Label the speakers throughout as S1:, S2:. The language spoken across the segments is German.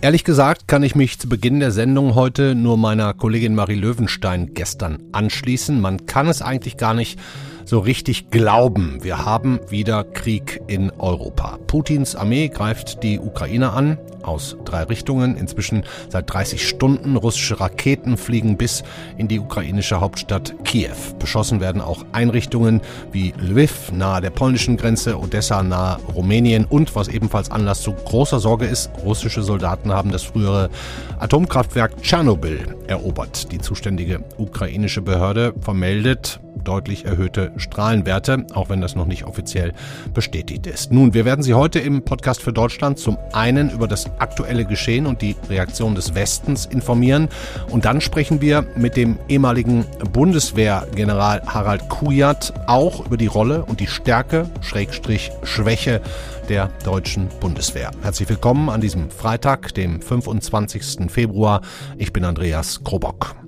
S1: Ehrlich gesagt kann ich mich zu Beginn der Sendung heute nur meiner Kollegin Marie Löwenstein gestern anschließen. Man kann es eigentlich gar nicht so richtig glauben. Wir haben wieder Krieg in Europa. Putins Armee greift die Ukraine an aus drei Richtungen. Inzwischen seit 30 Stunden. Russische Raketen fliegen bis in die ukrainische Hauptstadt Kiew. Beschossen werden auch Einrichtungen wie Lviv nahe der polnischen Grenze, Odessa nahe Rumänien und was ebenfalls Anlass zu großer Sorge ist, russische Soldaten haben das frühere Atomkraftwerk Tschernobyl erobert. Die zuständige ukrainische Behörde vermeldet, deutlich erhöhte Strahlenwerte, auch wenn das noch nicht offiziell bestätigt ist. Nun, wir werden Sie heute im Podcast für Deutschland zum einen über das aktuelle Geschehen und die Reaktion des Westens informieren und dann sprechen wir mit dem ehemaligen Bundeswehrgeneral Harald Kujat auch über die Rolle und die Stärke, Schrägstrich Schwäche der deutschen Bundeswehr. Herzlich willkommen an diesem Freitag, dem 25. Februar. Ich bin Andreas Krobock.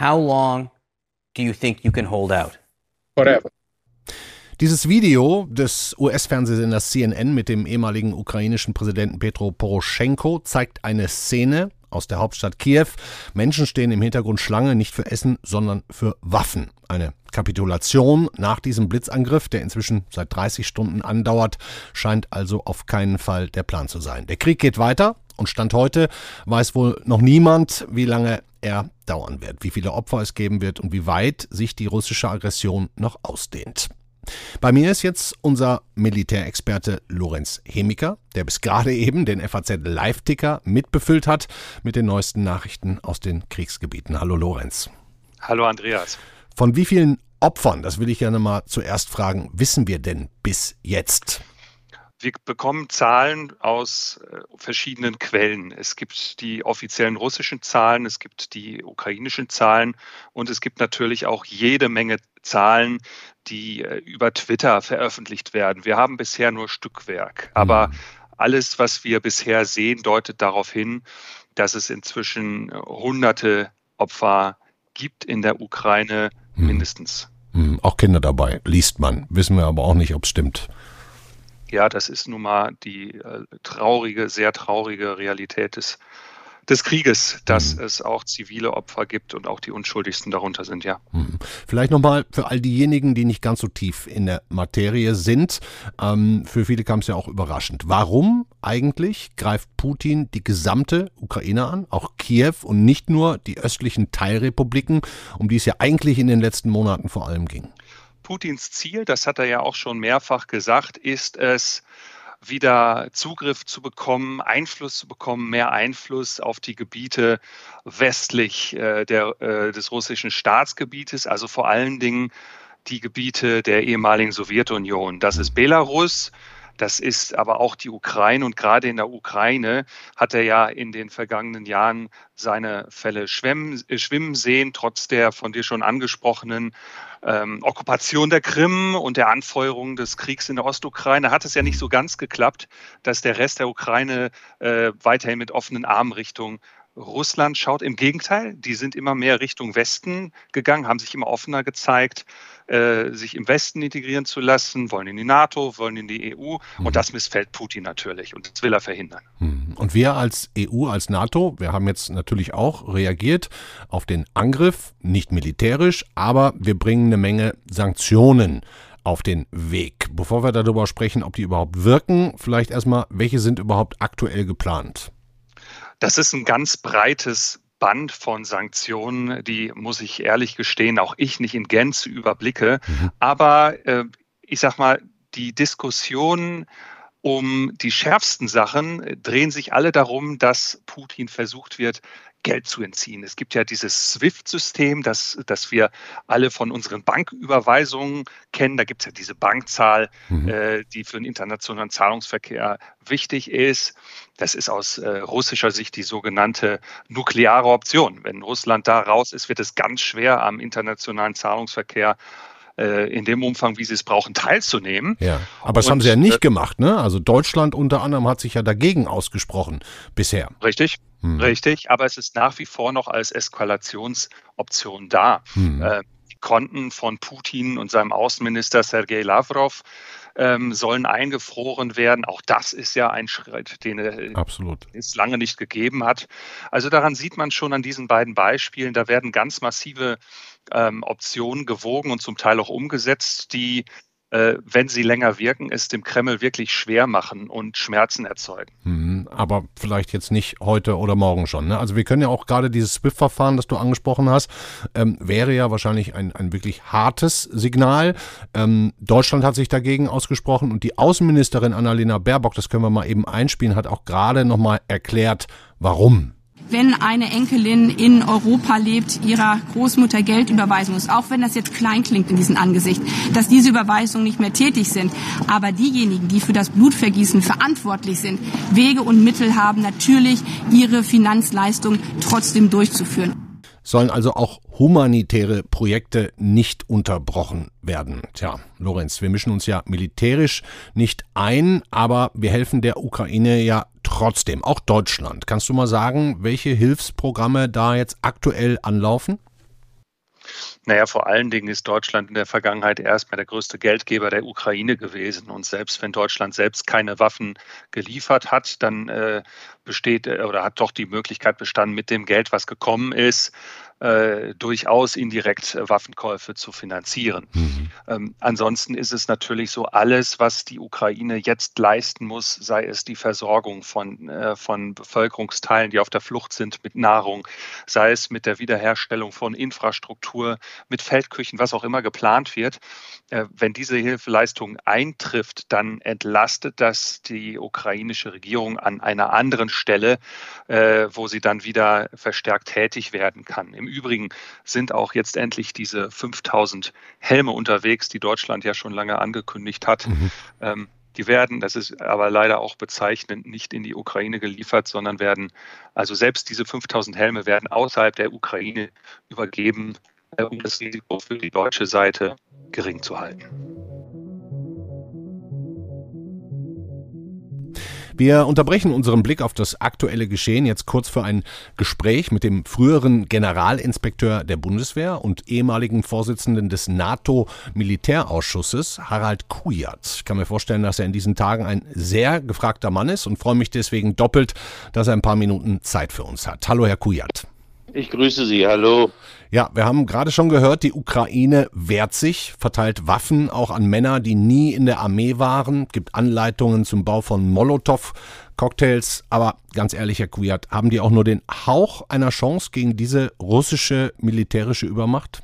S2: How long do you think you can hold out?
S3: Forever.
S1: Dieses Video des US-Fernsehsenders CNN mit dem ehemaligen ukrainischen Präsidenten Petro Poroschenko zeigt eine Szene aus der Hauptstadt Kiew. Menschen stehen im Hintergrund Schlange, nicht für Essen, sondern für Waffen. Eine Kapitulation nach diesem Blitzangriff, der inzwischen seit 30 Stunden andauert, scheint also auf keinen Fall der Plan zu sein. Der Krieg geht weiter. Und Stand heute weiß wohl noch niemand, wie lange er dauern wird, wie viele Opfer es geben wird und wie weit sich die russische Aggression noch ausdehnt. Bei mir ist jetzt unser Militärexperte Lorenz Hemiker, der bis gerade eben den FAZ Live-Ticker mitbefüllt hat mit den neuesten Nachrichten aus den Kriegsgebieten. Hallo Lorenz.
S4: Hallo Andreas.
S1: Von wie vielen Opfern, das will ich gerne mal zuerst fragen, wissen wir denn bis jetzt?
S4: Wir bekommen Zahlen aus äh, verschiedenen Quellen. Es gibt die offiziellen russischen Zahlen, es gibt die ukrainischen Zahlen und es gibt natürlich auch jede Menge Zahlen, die äh, über Twitter veröffentlicht werden. Wir haben bisher nur Stückwerk, aber mhm. alles, was wir bisher sehen, deutet darauf hin, dass es inzwischen äh, hunderte Opfer gibt in der Ukraine mhm. mindestens.
S1: Mhm. Auch Kinder dabei, liest man. Wissen wir aber auch nicht, ob es stimmt.
S4: Ja, das ist nun mal die äh, traurige, sehr traurige Realität des, des Krieges, dass mhm. es auch zivile Opfer gibt und auch die Unschuldigsten darunter sind, ja.
S1: Mhm. Vielleicht nochmal für all diejenigen, die nicht ganz so tief in der Materie sind. Ähm, für viele kam es ja auch überraschend. Warum eigentlich greift Putin die gesamte Ukraine an, auch Kiew und nicht nur die östlichen Teilrepubliken, um die es ja eigentlich in den letzten Monaten vor allem ging?
S4: Putins Ziel, das hat er ja auch schon mehrfach gesagt, ist es, wieder Zugriff zu bekommen, Einfluss zu bekommen, mehr Einfluss auf die Gebiete westlich äh, der, äh, des russischen Staatsgebietes, also vor allen Dingen die Gebiete der ehemaligen Sowjetunion. Das ist Belarus, das ist aber auch die Ukraine und gerade in der Ukraine hat er ja in den vergangenen Jahren seine Fälle schwimmen, äh, schwimmen sehen, trotz der von dir schon angesprochenen ähm, Okkupation der Krim und der Anfeuerung des Kriegs in der Ostukraine hat es ja nicht so ganz geklappt, dass der Rest der Ukraine äh, weiterhin mit offenen Armen Richtung Russland schaut. Im Gegenteil, die sind immer mehr Richtung Westen gegangen, haben sich immer offener gezeigt, äh, sich im Westen integrieren zu lassen, wollen in die NATO, wollen in die EU. Mhm. Und das missfällt Putin natürlich und das will er verhindern.
S1: Mhm. Und wir als EU, als NATO, wir haben jetzt natürlich auch reagiert auf den Angriff, nicht militärisch, aber wir bringen eine Menge Sanktionen auf den Weg. Bevor wir darüber sprechen, ob die überhaupt wirken, vielleicht erstmal, welche sind überhaupt aktuell geplant?
S4: Das ist ein ganz breites Band von Sanktionen, die muss ich ehrlich gestehen, auch ich nicht in Gänze überblicke. Mhm. Aber äh, ich sag mal, die Diskussionen um die schärfsten Sachen drehen sich alle darum, dass Putin versucht wird, Geld zu entziehen. Es gibt ja dieses SWIFT-System, das, das wir alle von unseren Banküberweisungen kennen. Da gibt es ja diese Bankzahl, mhm. äh, die für den internationalen Zahlungsverkehr wichtig ist. Das ist aus äh, russischer Sicht die sogenannte nukleare Option. Wenn Russland da raus ist, wird es ganz schwer am internationalen Zahlungsverkehr äh, in dem Umfang, wie sie es brauchen, teilzunehmen.
S1: Ja, aber das Und, haben sie ja nicht äh, gemacht, ne? Also Deutschland unter anderem hat sich ja dagegen ausgesprochen bisher.
S4: Richtig, hm. richtig. Aber es ist nach wie vor noch als Eskalationsoption da. Hm. Äh, die Konten von Putin und seinem Außenminister Sergei Lavrov ähm, sollen eingefroren werden. Auch das ist ja ein Schritt, den Absolut. es lange nicht gegeben hat. Also daran sieht man schon an diesen beiden Beispielen, da werden ganz massive ähm, Optionen gewogen und zum Teil auch umgesetzt, die äh, wenn sie länger wirken, es dem Kreml wirklich schwer machen und Schmerzen erzeugen.
S1: Mhm, aber vielleicht jetzt nicht heute oder morgen schon. Ne? Also wir können ja auch gerade dieses SWIFT-Verfahren, das du angesprochen hast, ähm, wäre ja wahrscheinlich ein, ein wirklich hartes Signal. Ähm, Deutschland hat sich dagegen ausgesprochen und die Außenministerin Annalena Baerbock, das können wir mal eben einspielen, hat auch gerade nochmal erklärt, warum
S3: wenn eine Enkelin in Europa lebt, ihrer Großmutter Geld überweisen muss, auch wenn das jetzt klein klingt in diesem Angesicht, dass diese Überweisungen nicht mehr tätig sind. Aber diejenigen, die für das Blutvergießen verantwortlich sind, Wege und Mittel haben, natürlich ihre Finanzleistung trotzdem durchzuführen
S1: sollen also auch humanitäre Projekte nicht unterbrochen werden. Tja, Lorenz, wir mischen uns ja militärisch nicht ein, aber wir helfen der Ukraine ja trotzdem, auch Deutschland. Kannst du mal sagen, welche Hilfsprogramme da jetzt aktuell anlaufen?
S4: Naja, vor allen Dingen ist Deutschland in der Vergangenheit erstmal der größte Geldgeber der Ukraine gewesen. Und selbst wenn Deutschland selbst keine Waffen geliefert hat, dann äh, besteht äh, oder hat doch die Möglichkeit bestanden, mit dem Geld, was gekommen ist, äh, durchaus indirekt äh, Waffenkäufe zu finanzieren. Mhm. Ähm, ansonsten ist es natürlich so, alles, was die Ukraine jetzt leisten muss, sei es die Versorgung von, äh, von Bevölkerungsteilen, die auf der Flucht sind, mit Nahrung, sei es mit der Wiederherstellung von Infrastruktur, mit Feldküchen, was auch immer geplant wird, äh, wenn diese Hilfeleistung eintrifft, dann entlastet das die ukrainische Regierung an einer anderen Stelle, äh, wo sie dann wieder verstärkt tätig werden kann. Im Übrigen sind auch jetzt endlich diese 5000 Helme unterwegs, die Deutschland ja schon lange angekündigt hat. Mhm. Ähm, die werden, das ist aber leider auch bezeichnend, nicht in die Ukraine geliefert, sondern werden, also selbst diese 5000 Helme werden außerhalb der Ukraine übergeben, äh, um das Risiko für die deutsche Seite gering zu halten.
S1: Wir unterbrechen unseren Blick auf das aktuelle Geschehen jetzt kurz für ein Gespräch mit dem früheren Generalinspekteur der Bundeswehr und ehemaligen Vorsitzenden des NATO-Militärausschusses, Harald Kujat. Ich kann mir vorstellen, dass er in diesen Tagen ein sehr gefragter Mann ist und freue mich deswegen doppelt, dass er ein paar Minuten Zeit für uns hat. Hallo, Herr Kujat.
S5: Ich grüße Sie, hallo.
S1: Ja, wir haben gerade schon gehört, die Ukraine wehrt sich, verteilt Waffen auch an Männer, die nie in der Armee waren, gibt Anleitungen zum Bau von Molotow-Cocktails. Aber ganz ehrlich, Herr Kujat, haben die auch nur den Hauch einer Chance gegen diese russische militärische Übermacht?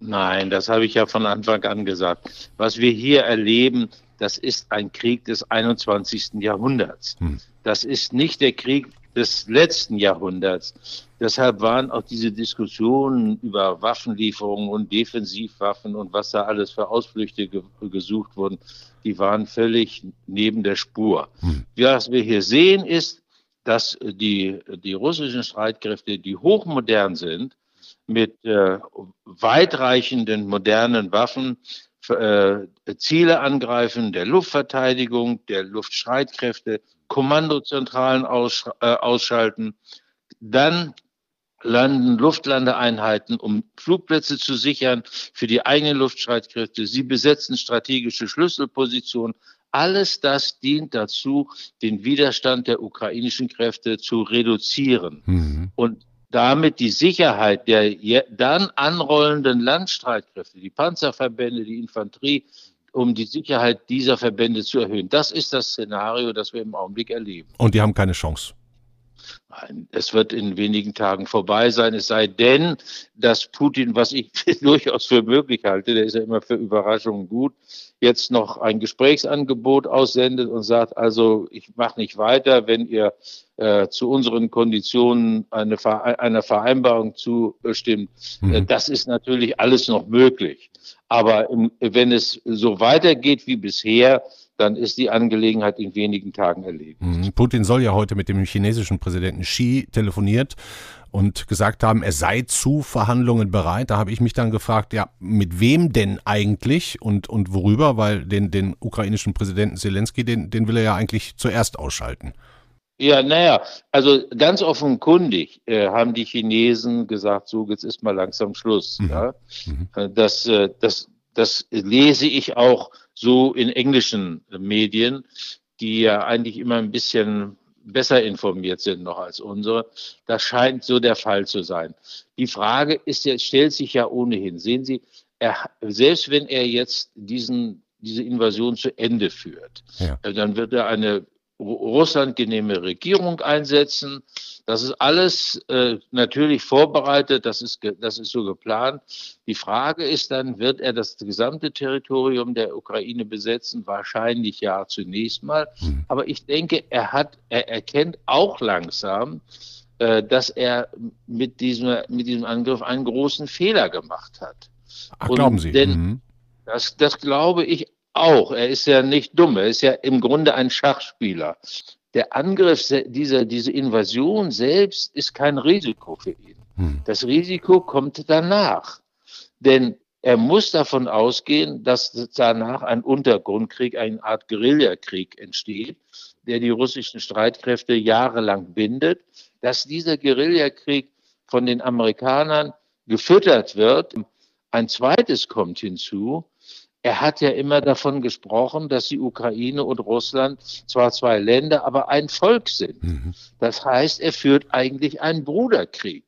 S5: Nein, das habe ich ja von Anfang an gesagt. Was wir hier erleben, das ist ein Krieg des 21. Jahrhunderts. Hm. Das ist nicht der Krieg des letzten Jahrhunderts. Deshalb waren auch diese Diskussionen über Waffenlieferungen und Defensivwaffen und was da alles für Ausflüchte ge gesucht wurden, die waren völlig neben der Spur. Hm. Was wir hier sehen ist, dass die, die russischen Streitkräfte, die hochmodern sind, mit äh, weitreichenden modernen Waffen äh, Ziele angreifen, der Luftverteidigung, der Luftstreitkräfte, Kommandozentralen aus, äh, ausschalten, dann landen Luftlandeeinheiten, um Flugplätze zu sichern für die eigenen Luftstreitkräfte. Sie besetzen strategische Schlüsselpositionen. Alles das dient dazu, den Widerstand der ukrainischen Kräfte zu reduzieren mhm. und damit die Sicherheit der dann anrollenden Landstreitkräfte, die Panzerverbände, die Infanterie, um die Sicherheit dieser Verbände zu erhöhen. Das ist das Szenario, das wir im Augenblick erleben.
S1: Und die haben keine Chance.
S5: Es wird in wenigen Tagen vorbei sein, es sei denn, dass Putin, was ich durchaus für möglich halte, der ist ja immer für Überraschungen gut, jetzt noch ein Gesprächsangebot aussendet und sagt, also ich mache nicht weiter, wenn ihr äh, zu unseren Konditionen eine einer Vereinbarung zustimmt. Mhm. Äh, das ist natürlich alles noch möglich. Aber im, wenn es so weitergeht wie bisher, dann ist die Angelegenheit in wenigen Tagen erledigt.
S1: Mhm. Putin soll ja heute mit dem chinesischen Präsidenten Xi telefoniert und gesagt haben, er sei zu Verhandlungen bereit. Da habe ich mich dann gefragt, ja, mit wem denn eigentlich und, und worüber? Weil den, den ukrainischen Präsidenten Zelensky, den, den will er ja eigentlich zuerst ausschalten.
S5: Ja, naja, also ganz offenkundig äh, haben die Chinesen gesagt, so jetzt ist mal langsam Schluss. Mhm. Ja? Mhm. Äh, das, äh, das, das lese ich auch so in englischen Medien, die ja eigentlich immer ein bisschen besser informiert sind noch als unsere. Das scheint so der Fall zu sein. Die Frage ist jetzt, stellt sich ja ohnehin. Sehen Sie, er, selbst wenn er jetzt diesen, diese Invasion zu Ende führt, ja. dann wird er eine Russland genehme Regierung einsetzen. Das ist alles äh, natürlich vorbereitet, das ist, das ist so geplant. Die Frage ist dann, wird er das gesamte Territorium der Ukraine besetzen? Wahrscheinlich ja zunächst mal. Mhm. Aber ich denke, er hat, er erkennt auch langsam, äh, dass er mit diesem, mit diesem Angriff einen großen Fehler gemacht hat.
S1: Ach, glauben Sie?
S5: Denn mhm. das, das glaube ich auch. Er ist ja nicht dumm. Er ist ja im Grunde ein Schachspieler. Der Angriff, diese, diese Invasion selbst ist kein Risiko für ihn. Hm. Das Risiko kommt danach. Denn er muss davon ausgehen, dass danach ein Untergrundkrieg, eine Art Guerillakrieg entsteht, der die russischen Streitkräfte jahrelang bindet, dass dieser Guerillakrieg von den Amerikanern gefüttert wird. Ein zweites kommt hinzu, er hat ja immer davon gesprochen, dass die Ukraine und Russland zwar zwei Länder, aber ein Volk sind. Mhm. Das heißt, er führt eigentlich einen Bruderkrieg.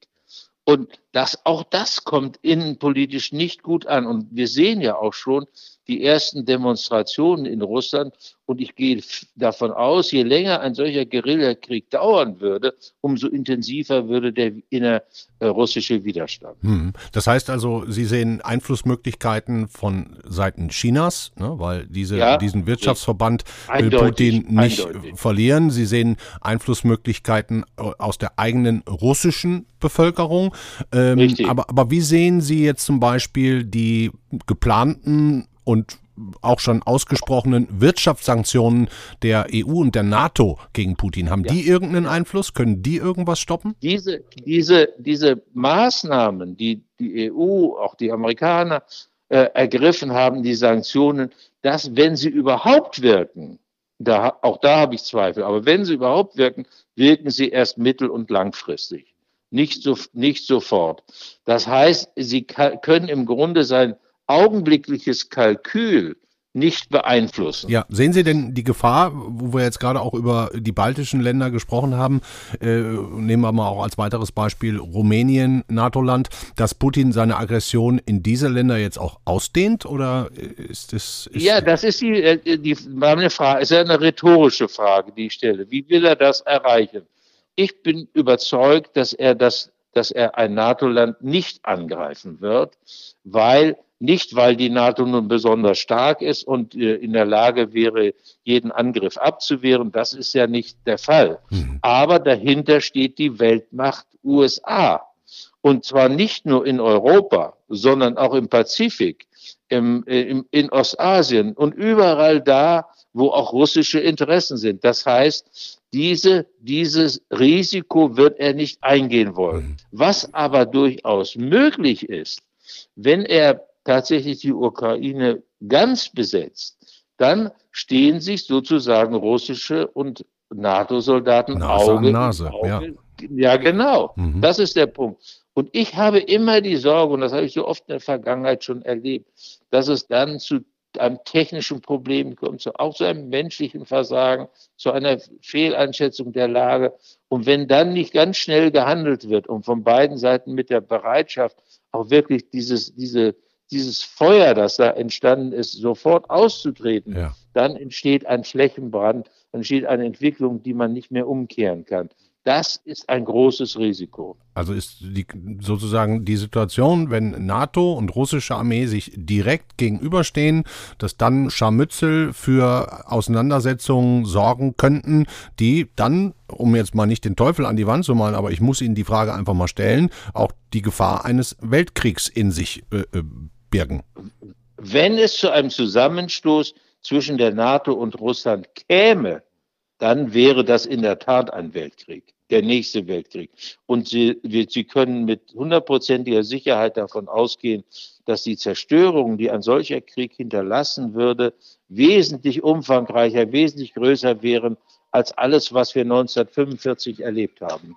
S5: Und das, auch das kommt innenpolitisch nicht gut an. Und wir sehen ja auch schon, die ersten Demonstrationen in Russland. Und ich gehe davon aus, je länger ein solcher Guerillakrieg dauern würde, umso intensiver würde der innerrussische Widerstand.
S1: Hm. Das heißt also, Sie sehen Einflussmöglichkeiten von Seiten Chinas, ne, weil diese, ja, diesen Wirtschaftsverband will Putin nicht eindeutig. verlieren. Sie sehen Einflussmöglichkeiten äh, aus der eigenen russischen Bevölkerung. Ähm, aber, aber wie sehen Sie jetzt zum Beispiel die geplanten und auch schon ausgesprochenen Wirtschaftssanktionen der EU und der NATO gegen Putin. Haben ja. die irgendeinen Einfluss? Können die irgendwas stoppen?
S5: Diese, diese, diese Maßnahmen, die die EU, auch die Amerikaner äh, ergriffen haben, die Sanktionen, dass wenn sie überhaupt wirken, da, auch da habe ich Zweifel, aber wenn sie überhaupt wirken, wirken sie erst mittel- und langfristig, nicht, so, nicht sofort. Das heißt, sie können im Grunde sein augenblickliches Kalkül nicht beeinflussen.
S1: Ja, sehen Sie denn die Gefahr, wo wir jetzt gerade auch über die baltischen Länder gesprochen haben, äh, nehmen wir mal auch als weiteres Beispiel Rumänien, NATO-Land, dass Putin seine Aggression in diese Länder jetzt auch ausdehnt oder ist das?
S5: Ist ja, das ist die, äh, die meine Frage, ist ja eine rhetorische Frage, die ich stelle. Wie will er das erreichen? Ich bin überzeugt, dass er das, dass er ein NATO-Land nicht angreifen wird, weil nicht, weil die NATO nun besonders stark ist und äh, in der Lage wäre, jeden Angriff abzuwehren. Das ist ja nicht der Fall. Mhm. Aber dahinter steht die Weltmacht USA. Und zwar nicht nur in Europa, sondern auch im Pazifik, im, äh, im, in Ostasien und überall da, wo auch russische Interessen sind. Das heißt, diese, dieses Risiko wird er nicht eingehen wollen. Mhm. Was aber durchaus möglich ist, wenn er tatsächlich die Ukraine ganz besetzt, dann stehen sich sozusagen russische und NATO-Soldaten Auge
S1: Nase. Auge. Ja.
S5: ja, genau. Mhm. Das ist der Punkt. Und ich habe immer die Sorge, und das habe ich so oft in der Vergangenheit schon erlebt, dass es dann zu einem technischen Problem kommt, auch zu einem menschlichen Versagen, zu einer Fehleinschätzung der Lage. Und wenn dann nicht ganz schnell gehandelt wird und von beiden Seiten mit der Bereitschaft, auch wirklich dieses, diese dieses Feuer, das da entstanden ist, sofort auszutreten, ja. dann entsteht ein Flächenbrand, dann entsteht eine Entwicklung, die man nicht mehr umkehren kann. Das ist ein großes Risiko.
S1: Also ist die, sozusagen die Situation, wenn NATO und russische Armee sich direkt gegenüberstehen, dass dann Scharmützel für Auseinandersetzungen sorgen könnten, die dann, um jetzt mal nicht den Teufel an die Wand zu malen, aber ich muss Ihnen die Frage einfach mal stellen, auch die Gefahr eines Weltkriegs in sich äh, äh birgen.
S5: Wenn es zu einem Zusammenstoß zwischen der NATO und Russland käme, dann wäre das in der Tat ein Weltkrieg, der nächste Weltkrieg. Und Sie, Sie können mit hundertprozentiger Sicherheit davon ausgehen, dass die Zerstörung, die ein solcher Krieg hinterlassen würde, wesentlich umfangreicher, wesentlich größer wären als alles, was wir 1945 erlebt haben.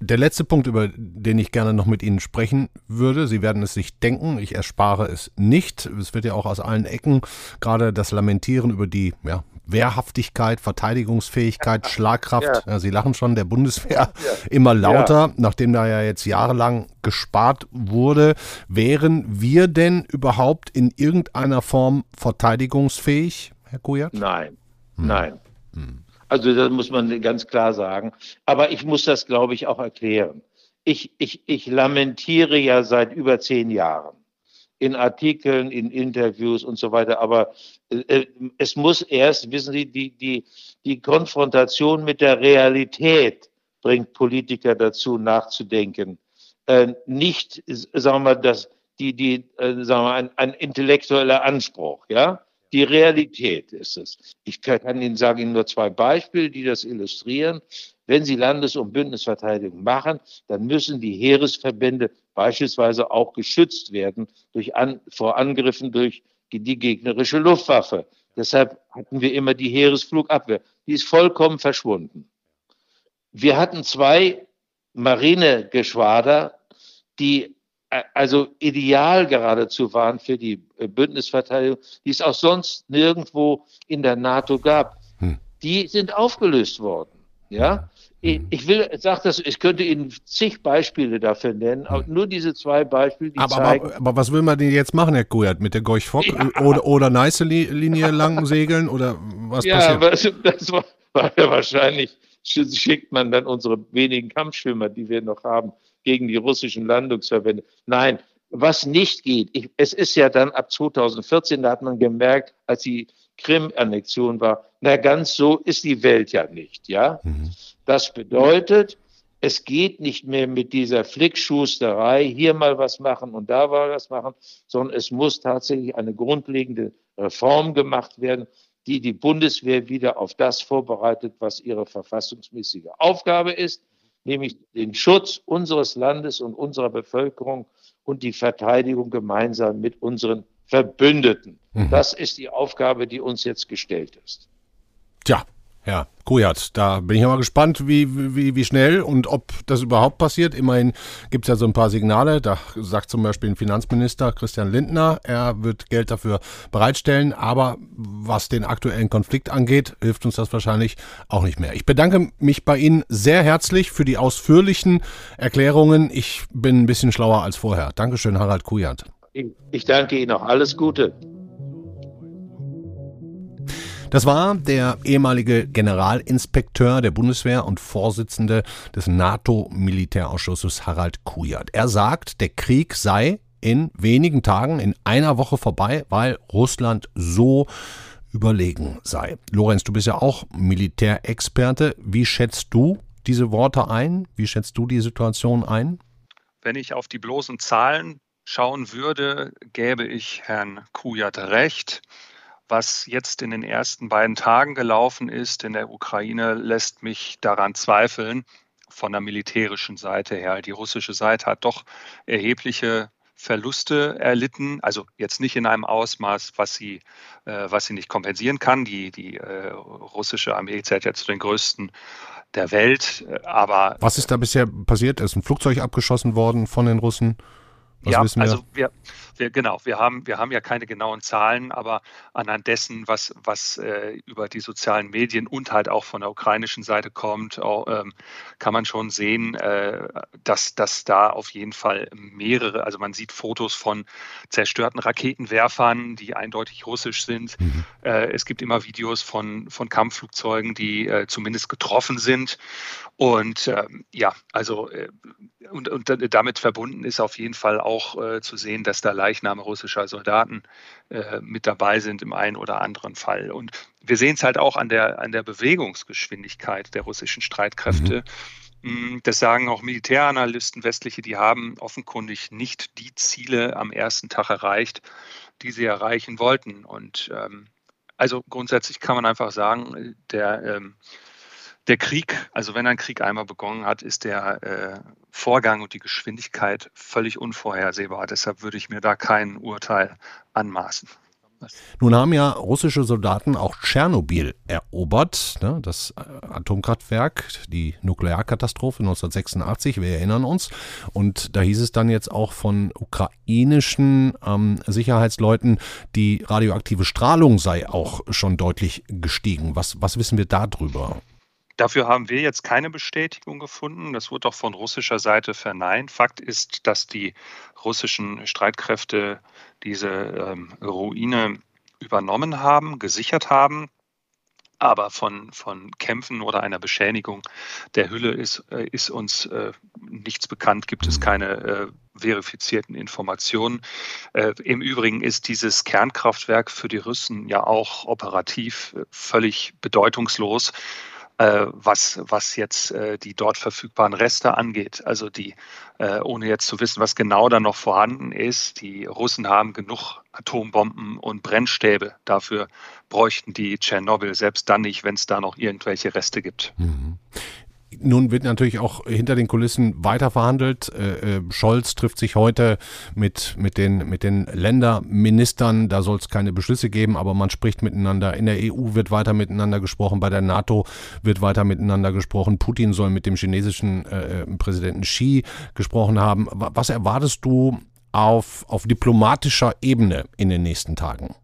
S1: Der letzte Punkt, über den ich gerne noch mit Ihnen sprechen würde, Sie werden es sich denken, ich erspare es nicht. Es wird ja auch aus allen Ecken gerade das Lamentieren über die ja, Wehrhaftigkeit, Verteidigungsfähigkeit, Schlagkraft, ja. Sie lachen schon, der Bundeswehr ja. immer lauter, ja. nachdem da ja jetzt jahrelang gespart wurde. Wären wir denn überhaupt in irgendeiner Form verteidigungsfähig, Herr Kujat?
S5: Nein, hm. nein. Hm. Also das muss man ganz klar sagen. Aber ich muss das, glaube ich, auch erklären. Ich, ich, ich lamentiere ja seit über zehn Jahren in Artikeln, in Interviews und so weiter. Aber äh, es muss erst, wissen Sie, die, die, die Konfrontation mit der Realität bringt Politiker dazu, nachzudenken. Äh, nicht, sagen wir mal, das, die, die, äh, sagen wir, ein, ein intellektueller Anspruch, ja. Die Realität ist es. Ich kann Ihnen sagen, nur zwei Beispiele, die das illustrieren. Wenn Sie Landes- und Bündnisverteidigung machen, dann müssen die Heeresverbände beispielsweise auch geschützt werden durch an, vor Angriffen durch die gegnerische Luftwaffe. Deshalb hatten wir immer die Heeresflugabwehr. Die ist vollkommen verschwunden. Wir hatten zwei Marinegeschwader, die äh, also ideal geradezu waren für die äh, Bündnisverteidigung, die es auch sonst nirgendwo in der NATO gab. Hm. Die sind aufgelöst worden. Ja, ich, mhm. ich will, sag das, ich könnte Ihnen zig Beispiele dafür nennen, aber nur diese zwei Beispiele, die
S1: aber,
S5: zeigen.
S1: Aber, aber, was will man denn jetzt machen, Herr Kujat? Mit der Gorch Fock ja. oder, oder Neiße-Linie lang segeln oder was
S5: ja,
S1: passiert?
S5: Ja, das war, war ja wahrscheinlich, schickt man dann unsere wenigen Kampfschwimmer, die wir noch haben, gegen die russischen Landungsverbände. Nein, was nicht geht, ich, es ist ja dann ab 2014, da hat man gemerkt, als die Krim-Annexion war, na ganz so ist die Welt ja nicht, ja. Mhm. Das bedeutet, es geht nicht mehr mit dieser Flickschusterei, hier mal was machen und da mal was machen, sondern es muss tatsächlich eine grundlegende Reform gemacht werden, die die Bundeswehr wieder auf das vorbereitet, was ihre verfassungsmäßige Aufgabe ist, nämlich den Schutz unseres Landes und unserer Bevölkerung und die Verteidigung gemeinsam mit unseren Verbündeten. Mhm. Das ist die Aufgabe, die uns jetzt gestellt ist.
S1: Tja, ja, Kujat, da bin ich mal gespannt, wie, wie, wie schnell und ob das überhaupt passiert. Immerhin gibt es ja so ein paar Signale. Da sagt zum Beispiel ein Finanzminister Christian Lindner, er wird Geld dafür bereitstellen. Aber was den aktuellen Konflikt angeht, hilft uns das wahrscheinlich auch nicht mehr. Ich bedanke mich bei Ihnen sehr herzlich für die ausführlichen Erklärungen. Ich bin ein bisschen schlauer als vorher. Dankeschön, Harald Kujat.
S5: Ich danke Ihnen auch. Alles Gute.
S1: Das war der ehemalige Generalinspekteur der Bundeswehr und Vorsitzende des NATO-Militärausschusses Harald Kujat. Er sagt, der Krieg sei in wenigen Tagen, in einer Woche vorbei, weil Russland so überlegen sei. Lorenz, du bist ja auch Militärexperte. Wie schätzt du diese Worte ein? Wie schätzt du die Situation ein?
S4: Wenn ich auf die bloßen Zahlen schauen würde, gäbe ich Herrn Kujat recht. Was jetzt in den ersten beiden Tagen gelaufen ist in der Ukraine, lässt mich daran zweifeln, von der militärischen Seite her. Die russische Seite hat doch erhebliche Verluste erlitten, also jetzt nicht in einem Ausmaß, was sie, äh, was sie nicht kompensieren kann. Die, die äh, russische Armee zählt ja zu den größten der Welt, äh, aber.
S1: Was ist da bisher passiert? Ist ein Flugzeug abgeschossen worden von den Russen?
S4: Was ja, wir? also wir, wir, genau, wir haben, wir haben ja keine genauen Zahlen, aber anhand dessen, was, was äh, über die sozialen Medien und halt auch von der ukrainischen Seite kommt, auch, ähm, kann man schon sehen, äh, dass, dass da auf jeden Fall mehrere, also man sieht Fotos von zerstörten Raketenwerfern, die eindeutig russisch sind. Mhm. Äh, es gibt immer Videos von, von Kampfflugzeugen, die äh, zumindest getroffen sind. Und ähm, ja, also äh, und, und damit verbunden ist auf jeden Fall auch äh, zu sehen, dass da Leichname russischer Soldaten äh, mit dabei sind im einen oder anderen Fall. Und wir sehen es halt auch an der, an der Bewegungsgeschwindigkeit der russischen Streitkräfte. Mhm. Das sagen auch Militäranalysten westliche, die haben offenkundig nicht die Ziele am ersten Tag erreicht, die sie erreichen wollten. Und ähm, also grundsätzlich kann man einfach sagen, der ähm, der Krieg, also wenn ein Krieg einmal begonnen hat, ist der äh, Vorgang und die Geschwindigkeit völlig unvorhersehbar. Deshalb würde ich mir da kein Urteil anmaßen.
S1: Nun haben ja russische Soldaten auch Tschernobyl erobert, ne, das äh, Atomkraftwerk, die Nuklearkatastrophe 1986, wir erinnern uns. Und da hieß es dann jetzt auch von ukrainischen ähm, Sicherheitsleuten, die radioaktive Strahlung sei auch schon deutlich gestiegen. Was, was wissen wir darüber?
S4: Dafür haben wir jetzt keine Bestätigung gefunden. Das wurde auch von russischer Seite verneint. Fakt ist, dass die russischen Streitkräfte diese ähm, Ruine übernommen haben, gesichert haben. Aber von, von Kämpfen oder einer Beschädigung der Hülle ist, äh, ist uns äh, nichts bekannt, gibt es keine äh, verifizierten Informationen. Äh, Im Übrigen ist dieses Kernkraftwerk für die Russen ja auch operativ äh, völlig bedeutungslos. Äh, was, was jetzt äh, die dort verfügbaren Reste angeht. Also die, äh, ohne jetzt zu wissen, was genau da noch vorhanden ist, die Russen haben genug Atombomben und Brennstäbe. Dafür bräuchten die Tschernobyl selbst dann nicht, wenn es da noch irgendwelche Reste gibt. Mhm.
S1: Nun wird natürlich auch hinter den Kulissen weiter verhandelt. Äh, äh, Scholz trifft sich heute mit, mit, den, mit den Länderministern. Da soll es keine Beschlüsse geben, aber man spricht miteinander. In der EU wird weiter miteinander gesprochen. Bei der NATO wird weiter miteinander gesprochen. Putin soll mit dem chinesischen äh, äh Präsidenten Xi gesprochen haben. Was erwartest du auf, auf diplomatischer Ebene in den nächsten Tagen?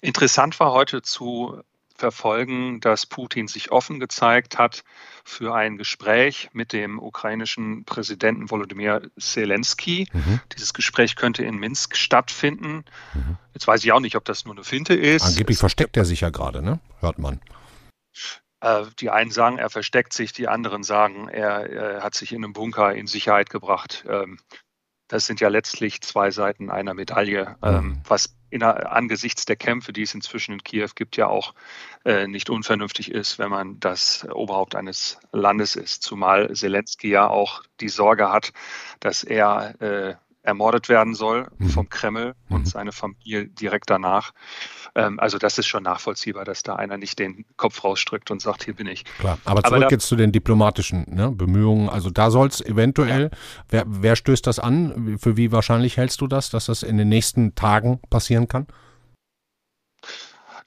S4: Interessant war heute zu verfolgen, dass Putin sich offen gezeigt hat für ein Gespräch mit dem ukrainischen Präsidenten Volodymyr Zelensky. Mhm. Dieses Gespräch könnte in Minsk stattfinden. Mhm. Jetzt weiß ich auch nicht, ob das nur eine Finte ist.
S1: Angeblich versteckt er sich ja gerade, ne? Hört man.
S4: Äh, die einen sagen, er versteckt sich, die anderen sagen, er, er hat sich in einem Bunker in Sicherheit gebracht. Ähm, das sind ja letztlich zwei Seiten einer Medaille, ähm, mhm. was in, angesichts der Kämpfe, die es inzwischen in Kiew gibt, ja auch äh, nicht unvernünftig ist, wenn man das Oberhaupt eines Landes ist. Zumal Zelensky ja auch die Sorge hat, dass er äh, ermordet werden soll mhm. vom Kreml und mhm. seine Familie direkt danach. Ähm, also das ist schon nachvollziehbar, dass da einer nicht den Kopf rausstreckt und sagt, hier bin ich.
S1: Klar, aber zurück aber da, jetzt zu den diplomatischen ne, Bemühungen. Also da soll es eventuell, ja. wer, wer stößt das an? Für wie wahrscheinlich hältst du das, dass das in den nächsten Tagen passieren kann?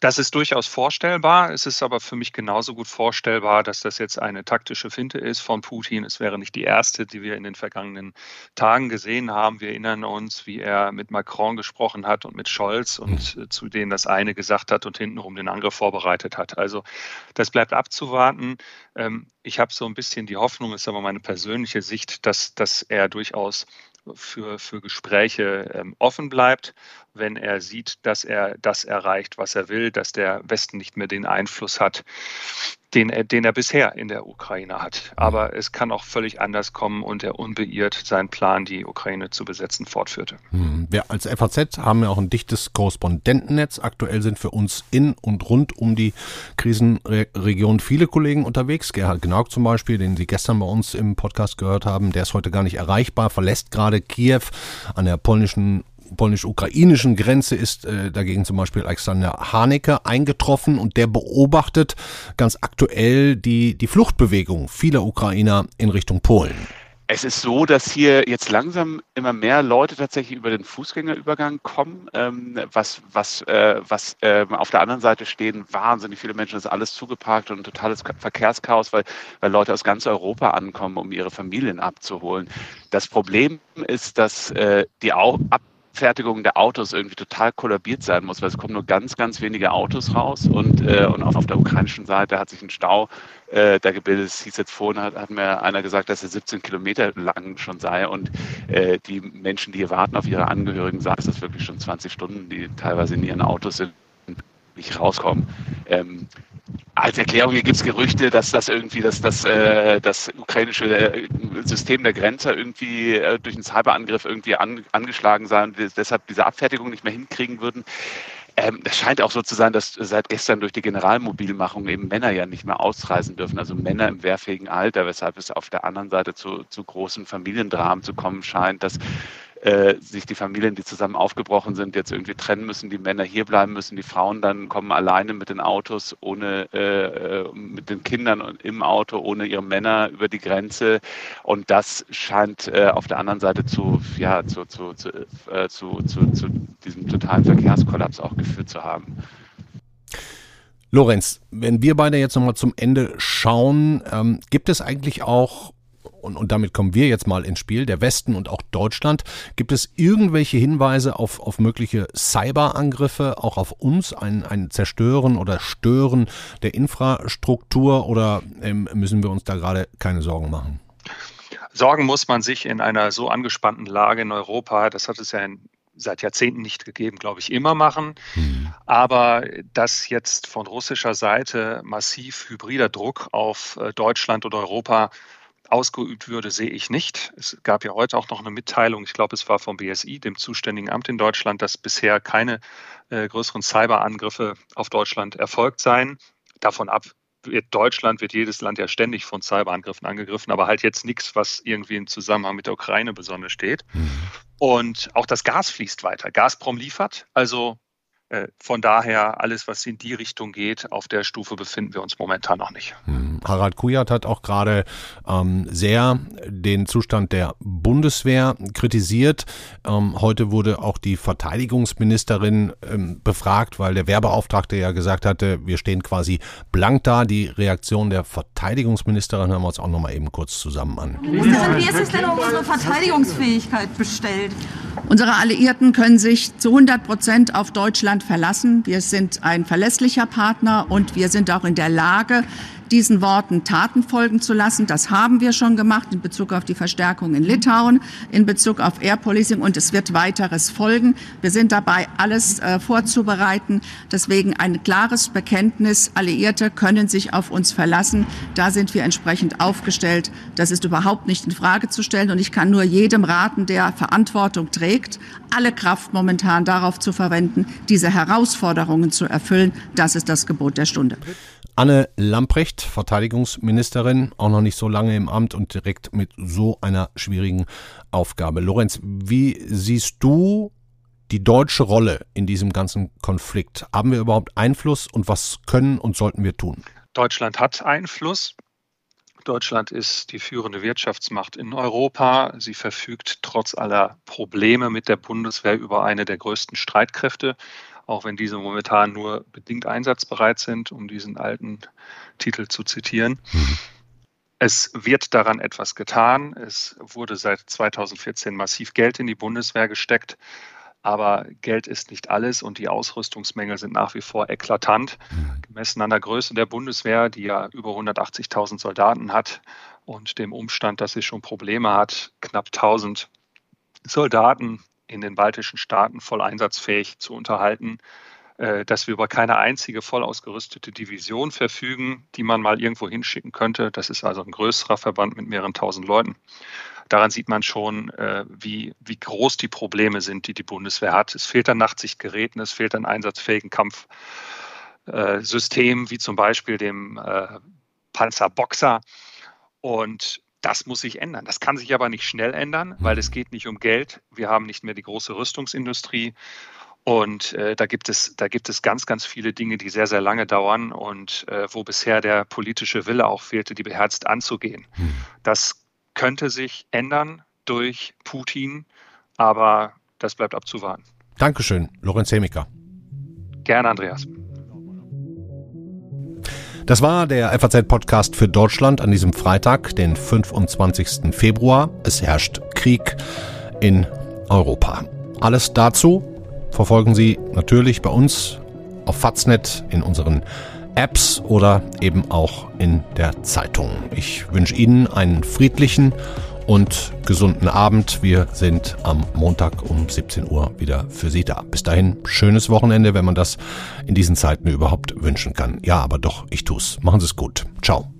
S4: Das ist durchaus vorstellbar. Es ist aber für mich genauso gut vorstellbar, dass das jetzt eine taktische Finte ist von Putin. Es wäre nicht die erste, die wir in den vergangenen Tagen gesehen haben. Wir erinnern uns, wie er mit Macron gesprochen hat und mit Scholz und mhm. zu denen das eine gesagt hat und hintenrum den Angriff vorbereitet hat. Also das bleibt abzuwarten. Ähm, ich habe so ein bisschen die Hoffnung, ist aber meine persönliche Sicht, dass, dass er durchaus für, für Gespräche ähm, offen bleibt, wenn er sieht, dass er das erreicht, was er will, dass der Westen nicht mehr den Einfluss hat, den er, den er bisher in der Ukraine hat. Aber es kann auch völlig anders kommen und er unbeirrt seinen Plan, die Ukraine zu besetzen, fortführte.
S1: Hm. Wir als FAZ haben ja auch ein dichtes Korrespondentennetz. Aktuell sind für uns in und rund um die Krisenregion viele Kollegen unterwegs. Gerhard Gnauk zum Beispiel, den Sie gestern bei uns im Podcast gehört haben, der ist heute gar nicht erreichbar, verlässt gerade Kiew an der polnischen polnisch-ukrainischen Grenze ist äh, dagegen zum Beispiel Alexander Haneke eingetroffen und der beobachtet ganz aktuell die, die Fluchtbewegung vieler Ukrainer in Richtung Polen.
S6: es ist so, dass hier jetzt langsam immer mehr Leute tatsächlich über den Fußgängerübergang kommen, ähm, was, was, äh, was äh, auf der anderen Seite stehen wahnsinnig viele Menschen, das ist alles zugeparkt und ein totales Verkehrschaos, weil, weil Leute aus ganz Europa ankommen, um ihre Familien abzuholen. Das Problem ist, dass äh, die Ab Fertigung der Autos irgendwie total kollabiert sein muss, weil es kommen nur ganz, ganz wenige Autos raus und, äh, und auf, auf der ukrainischen Seite hat sich ein Stau äh, da gebildet. Es hieß jetzt vorhin, hat, hat mir einer gesagt, dass er 17 Kilometer lang schon sei und äh, die Menschen, die hier warten auf ihre Angehörigen, sagen, es ist wirklich schon 20 Stunden, die teilweise in ihren Autos sind nicht rauskommen. Ähm, als Erklärung gibt es Gerüchte, dass das irgendwie das, das, äh, das ukrainische äh, System der Grenzer irgendwie äh, durch einen Cyberangriff irgendwie an, angeschlagen sei und deshalb diese Abfertigung nicht mehr hinkriegen würden. Ähm, das scheint auch so zu sein, dass seit gestern durch die Generalmobilmachung eben Männer ja nicht mehr ausreisen dürfen, also Männer im wehrfähigen Alter, weshalb es auf der anderen Seite zu, zu großen Familiendramen zu kommen scheint, dass äh, sich die Familien, die zusammen aufgebrochen sind, jetzt irgendwie trennen müssen, die Männer hier bleiben müssen, die Frauen dann kommen alleine mit den Autos, ohne äh, mit den Kindern im Auto, ohne ihre Männer über die Grenze. Und das scheint äh, auf der anderen Seite zu, ja, zu, zu, zu, äh, zu, zu, zu diesem totalen Verkehrskollaps auch geführt zu haben.
S1: Lorenz, wenn wir beide jetzt nochmal zum Ende schauen, ähm, gibt es eigentlich auch und, und damit kommen wir jetzt mal ins Spiel, der Westen und auch Deutschland. Gibt es irgendwelche Hinweise auf, auf mögliche Cyberangriffe, auch auf uns, ein, ein Zerstören oder Stören der Infrastruktur oder ähm, müssen wir uns da gerade keine Sorgen machen?
S4: Sorgen muss man sich in einer so angespannten Lage in Europa, das hat es ja in seit Jahrzehnten nicht gegeben, glaube ich, immer machen. Mhm. Aber dass jetzt von russischer Seite massiv hybrider Druck auf äh, Deutschland und Europa ausgeübt würde, sehe ich nicht. Es gab ja heute auch noch eine Mitteilung, ich glaube, es war vom BSI, dem zuständigen Amt in Deutschland, dass bisher keine äh, größeren Cyberangriffe auf Deutschland erfolgt seien. Davon ab wird Deutschland, wird jedes Land ja ständig von Cyberangriffen angegriffen, aber halt jetzt nichts, was irgendwie im Zusammenhang mit der Ukraine besonders steht. Mhm. Und auch das Gas fließt weiter. Gazprom liefert, also von daher, alles, was in die Richtung geht, auf der Stufe befinden wir uns momentan noch nicht.
S1: Hm. Harald Kujat hat auch gerade ähm, sehr den Zustand der Bundeswehr kritisiert. Ähm, heute wurde auch die Verteidigungsministerin ähm, befragt, weil der Wehrbeauftragte ja gesagt hatte, wir stehen quasi blank da. Die Reaktion der Verteidigungsministerin hören wir uns auch noch mal eben kurz zusammen an.
S7: Wie ist es denn um unsere Verteidigungsfähigkeit bestellt?
S8: Unsere Alliierten können sich zu 100 Prozent auf Deutschland verlassen. Wir sind ein verlässlicher Partner und wir sind auch in der Lage, diesen Worten Taten folgen zu lassen. Das haben wir schon gemacht in Bezug auf die Verstärkung in Litauen, in Bezug auf Air Policing und es wird weiteres folgen. Wir sind dabei, alles äh, vorzubereiten. Deswegen ein klares Bekenntnis. Alliierte können sich auf uns verlassen. Da sind wir entsprechend aufgestellt. Das ist überhaupt nicht in Frage zu stellen. Und ich kann nur jedem raten, der Verantwortung trägt, alle Kraft momentan darauf zu verwenden, diese Herausforderungen zu erfüllen. Das ist das Gebot der Stunde.
S1: Anne Lamprecht, Verteidigungsministerin, auch noch nicht so lange im Amt und direkt mit so einer schwierigen Aufgabe. Lorenz, wie siehst du die deutsche Rolle in diesem ganzen Konflikt? Haben wir überhaupt Einfluss und was können und sollten wir tun?
S4: Deutschland hat Einfluss. Deutschland ist die führende Wirtschaftsmacht in Europa. Sie verfügt trotz aller Probleme mit der Bundeswehr über eine der größten Streitkräfte auch wenn diese momentan nur bedingt einsatzbereit sind, um diesen alten Titel zu zitieren. Mhm. Es wird daran etwas getan. Es wurde seit 2014 massiv Geld in die Bundeswehr gesteckt. Aber Geld ist nicht alles und die Ausrüstungsmängel sind nach wie vor eklatant. Mhm. Gemessen an der Größe der Bundeswehr, die ja über 180.000 Soldaten hat und dem Umstand, dass sie schon Probleme hat, knapp 1000 Soldaten in den baltischen Staaten voll einsatzfähig zu unterhalten, äh, dass wir über keine einzige voll ausgerüstete Division verfügen, die man mal irgendwo hinschicken könnte. Das ist also ein größerer Verband mit mehreren tausend Leuten. Daran sieht man schon, äh, wie, wie groß die Probleme sind, die die Bundeswehr hat. Es fehlt an Nachtsichtgeräten, es fehlt an einsatzfähigen Kampfsystemen, wie zum Beispiel dem äh, Panzerboxer. Und das muss sich ändern. Das kann sich aber nicht schnell ändern, weil es geht nicht um Geld. Wir haben nicht mehr die große Rüstungsindustrie. Und äh, da, gibt es, da gibt es ganz, ganz viele Dinge, die sehr, sehr lange dauern und äh, wo bisher der politische Wille auch fehlte, die beherzt anzugehen. Hm. Das könnte sich ändern durch Putin, aber das bleibt abzuwarten.
S1: Dankeschön, Lorenz Hemiker.
S4: Gerne, Andreas.
S1: Das war der FAZ-Podcast für Deutschland an diesem Freitag, den 25. Februar. Es herrscht Krieg in Europa. Alles dazu verfolgen Sie natürlich bei uns auf Faznet in unseren Apps oder eben auch in der Zeitung. Ich wünsche Ihnen einen friedlichen und gesunden Abend. Wir sind am Montag um 17 Uhr wieder für Sie da. Bis dahin, schönes Wochenende, wenn man das in diesen Zeiten überhaupt wünschen kann. Ja, aber doch, ich tu's. Machen Sie es gut. Ciao.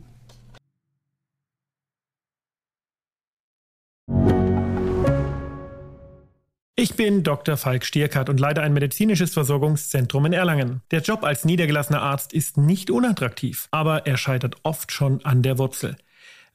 S9: Ich bin Dr. Falk Stierkart und leite ein medizinisches Versorgungszentrum in Erlangen. Der Job als niedergelassener Arzt ist nicht unattraktiv, aber er scheitert oft schon an der Wurzel.